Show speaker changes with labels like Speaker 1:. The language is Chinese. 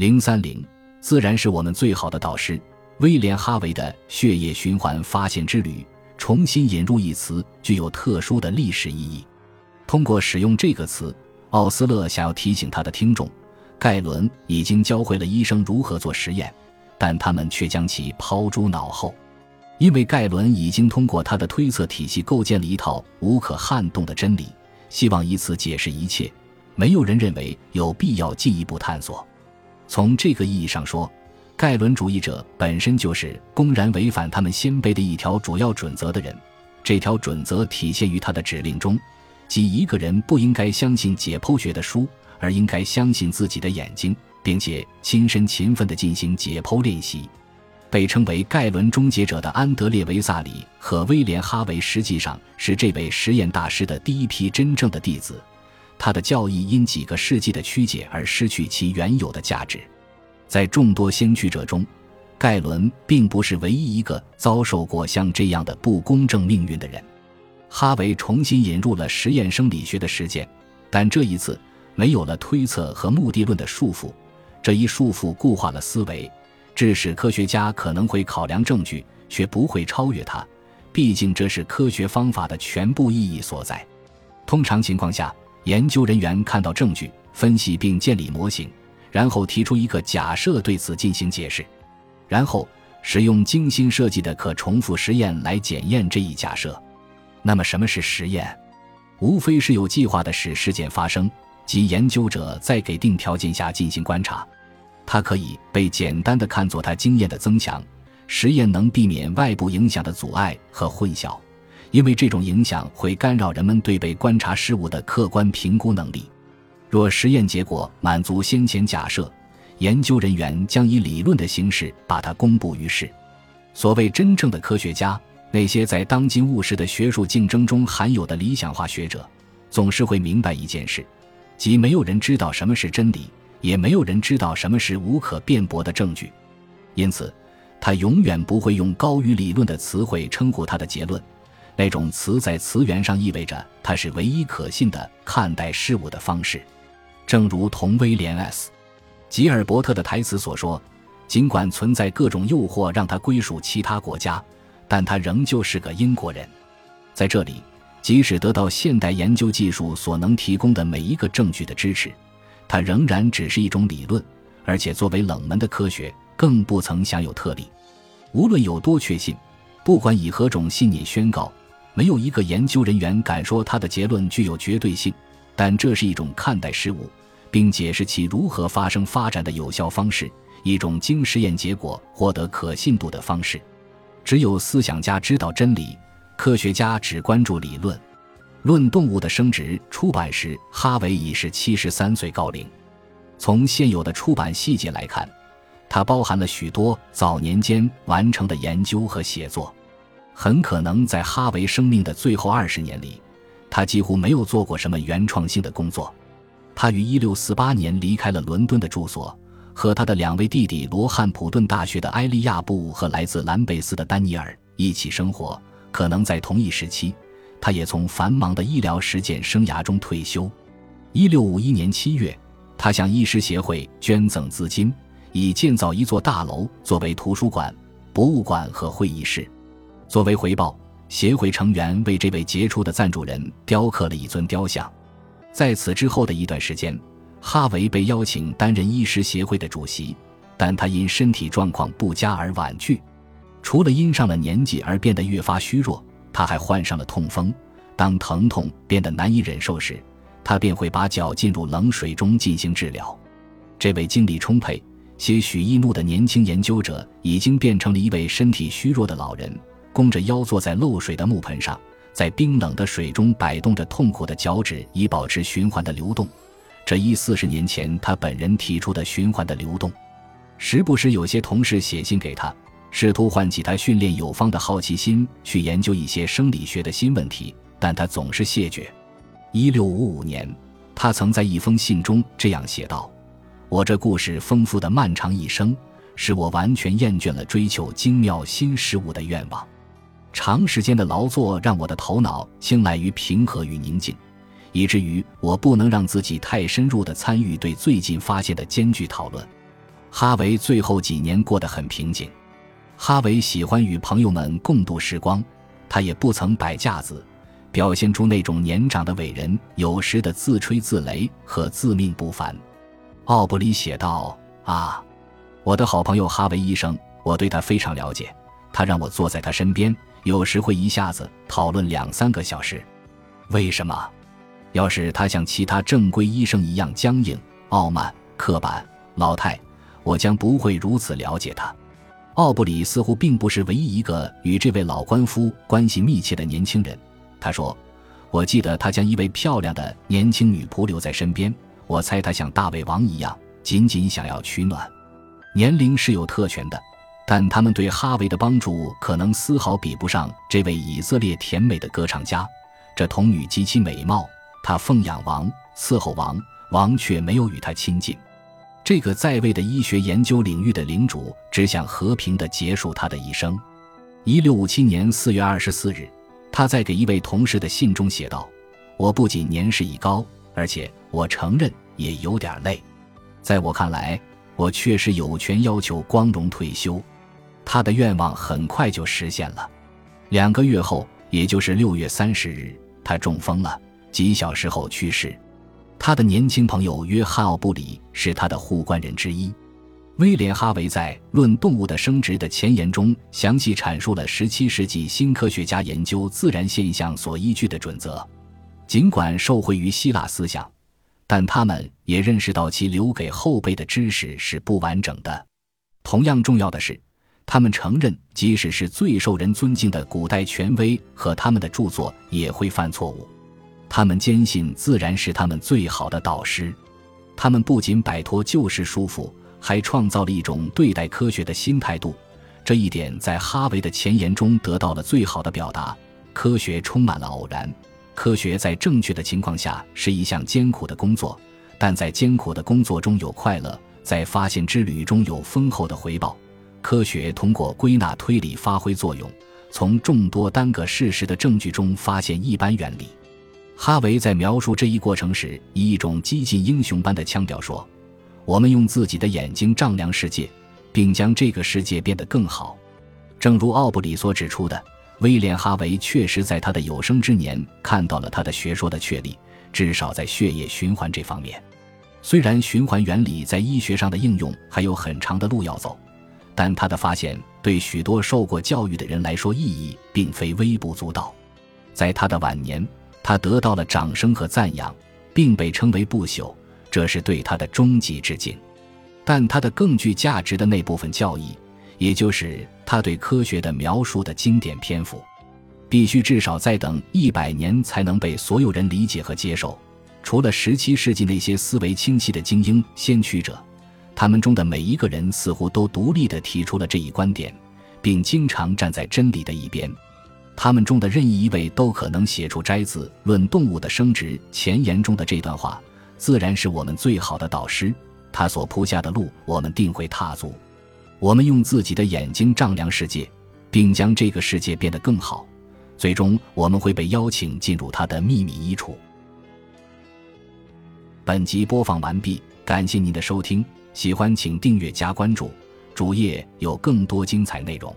Speaker 1: 零三零，自然是我们最好的导师。威廉·哈维的血液循环发现之旅，重新引入一词，具有特殊的历史意义。通过使用这个词，奥斯勒想要提醒他的听众，盖伦已经教会了医生如何做实验，但他们却将其抛诸脑后。因为盖伦已经通过他的推测体系构建了一套无可撼动的真理，希望以此解释一切。没有人认为有必要进一步探索。从这个意义上说，盖伦主义者本身就是公然违反他们先辈的一条主要准则的人。这条准则体现于他的指令中，即一个人不应该相信解剖学的书，而应该相信自己的眼睛，并且亲身勤奋地进行解剖练习。被称为盖伦终结者的安德烈·维萨里和威廉·哈维，实际上是这位实验大师的第一批真正的弟子。他的教义因几个世纪的曲解而失去其原有的价值。在众多先驱者中，盖伦并不是唯一一个遭受过像这样的不公正命运的人。哈维重新引入了实验生理学的实践，但这一次没有了推测和目的论的束缚。这一束缚固化了思维。致使科学家可能会考量证据，却不会超越它。毕竟这是科学方法的全部意义所在。通常情况下，研究人员看到证据，分析并建立模型，然后提出一个假设对此进行解释，然后使用精心设计的可重复实验来检验这一假设。那么，什么是实验？无非是有计划的使事件发生，即研究者在给定条件下进行观察。它可以被简单的看作他经验的增强。实验能避免外部影响的阻碍和混淆，因为这种影响会干扰人们对被观察事物的客观评估能力。若实验结果满足先前假设，研究人员将以理论的形式把它公布于世。所谓真正的科学家，那些在当今务实的学术竞争中含有的理想化学者，总是会明白一件事，即没有人知道什么是真理。也没有人知道什么是无可辩驳的证据，因此，他永远不会用高于理论的词汇称呼他的结论。那种词在词源上意味着他是唯一可信的看待事物的方式。正如同威廉 ·S· 吉尔伯特的台词所说：“尽管存在各种诱惑让他归属其他国家，但他仍旧是个英国人。”在这里，即使得到现代研究技术所能提供的每一个证据的支持。它仍然只是一种理论，而且作为冷门的科学，更不曾享有特例。无论有多确信，不管以何种信念宣告，没有一个研究人员敢说他的结论具有绝对性。但这是一种看待事物，并解释其如何发生发展的有效方式，一种经实验结果获得可信度的方式。只有思想家知道真理，科学家只关注理论。《论动物的生殖》出版时，哈维已是七十三岁高龄。从现有的出版细节来看，它包含了许多早年间完成的研究和写作。很可能在哈维生命的最后二十年里，他几乎没有做过什么原创性的工作。他于一六四八年离开了伦敦的住所，和他的两位弟弟罗汉普顿大学的埃利亚布和来自兰贝斯的丹尼尔一起生活。可能在同一时期。他也从繁忙的医疗实践生涯中退休。一六五一年七月，他向医师协会捐赠资金，以建造一座大楼作为图书馆、博物馆和会议室。作为回报，协会成员为这位杰出的赞助人雕刻了一尊雕像。在此之后的一段时间，哈维被邀请担任医师协会的主席，但他因身体状况不佳而婉拒。除了因上了年纪而变得越发虚弱。他还患上了痛风，当疼痛变得难以忍受时，他便会把脚浸入冷水中进行治疗。这位精力充沛、些许易怒的年轻研究者，已经变成了一位身体虚弱的老人，弓着腰坐在漏水的木盆上，在冰冷的水中摆动着痛苦的脚趾，以保持循环的流动。这一四十年前他本人提出的循环的流动。时不时有些同事写信给他。试图唤起他训练有方的好奇心，去研究一些生理学的新问题，但他总是谢绝。一六五五年，他曾在一封信中这样写道：“我这故事丰富的漫长一生，使我完全厌倦了追求精妙新事物的愿望。长时间的劳作让我的头脑青睐于平和与宁静，以至于我不能让自己太深入地参与对最近发现的艰巨讨论。”哈维最后几年过得很平静。哈维喜欢与朋友们共度时光，他也不曾摆架子，表现出那种年长的伟人有时的自吹自擂和自命不凡。奥布里写道：“啊，我的好朋友哈维医生，我对他非常了解。他让我坐在他身边，有时会一下子讨论两三个小时。为什么？要是他像其他正规医生一样僵硬、傲慢、刻板、老态，我将不会如此了解他。”奥布里似乎并不是唯一一个与这位老官夫关系密切的年轻人。他说：“我记得他将一位漂亮的年轻女仆留在身边。”我猜他像大胃王一样，仅仅想要取暖。年龄是有特权的，但他们对哈维的帮助可能丝毫比不上这位以色列甜美的歌唱家。这童女极其美貌，她奉养王，伺候王，王却没有与她亲近。这个在位的医学研究领域的领主只想和平地结束他的一生。一六五七年四月二十四日，他在给一位同事的信中写道：“我不仅年事已高。”而且我承认也有点累，在我看来，我确实有权要求光荣退休。他的愿望很快就实现了。两个月后，也就是六月三十日，他中风了，几小时后去世。他的年轻朋友约翰·奥布里是他的护关人之一。威廉·哈维在《论动物的生殖》的前言中，详细阐述了17世纪新科学家研究自然现象所依据的准则。尽管受惠于希腊思想，但他们也认识到其留给后辈的知识是不完整的。同样重要的是，他们承认，即使是最受人尊敬的古代权威和他们的著作也会犯错误。他们坚信自然是他们最好的导师。他们不仅摆脱旧式束缚，还创造了一种对待科学的新态度。这一点在哈维的前言中得到了最好的表达：科学充满了偶然。科学在正确的情况下是一项艰苦的工作，但在艰苦的工作中有快乐，在发现之旅中有丰厚的回报。科学通过归纳推理发挥作用，从众多单个事实的证据中发现一般原理。哈维在描述这一过程时，以一种激进英雄般的腔调说：“我们用自己的眼睛丈量世界，并将这个世界变得更好。”正如奥布里所指出的。威廉·哈维确实在他的有生之年看到了他的学说的确立，至少在血液循环这方面。虽然循环原理在医学上的应用还有很长的路要走，但他的发现对许多受过教育的人来说意义并非微不足道。在他的晚年，他得到了掌声和赞扬，并被称为不朽，这是对他的终极致敬。但他的更具价值的那部分教义。也就是他对科学的描述的经典篇幅，必须至少再等一百年才能被所有人理解和接受。除了十七世纪那些思维清晰的精英先驱者，他们中的每一个人似乎都独立地提出了这一观点，并经常站在真理的一边。他们中的任意一位都可能写出摘自《论动物的生殖》前言中的这段话：“自然是我们最好的导师，他所铺下的路，我们定会踏足。”我们用自己的眼睛丈量世界，并将这个世界变得更好。最终，我们会被邀请进入他的秘密衣橱。本集播放完毕，感谢您的收听。喜欢请订阅加关注，主页有更多精彩内容。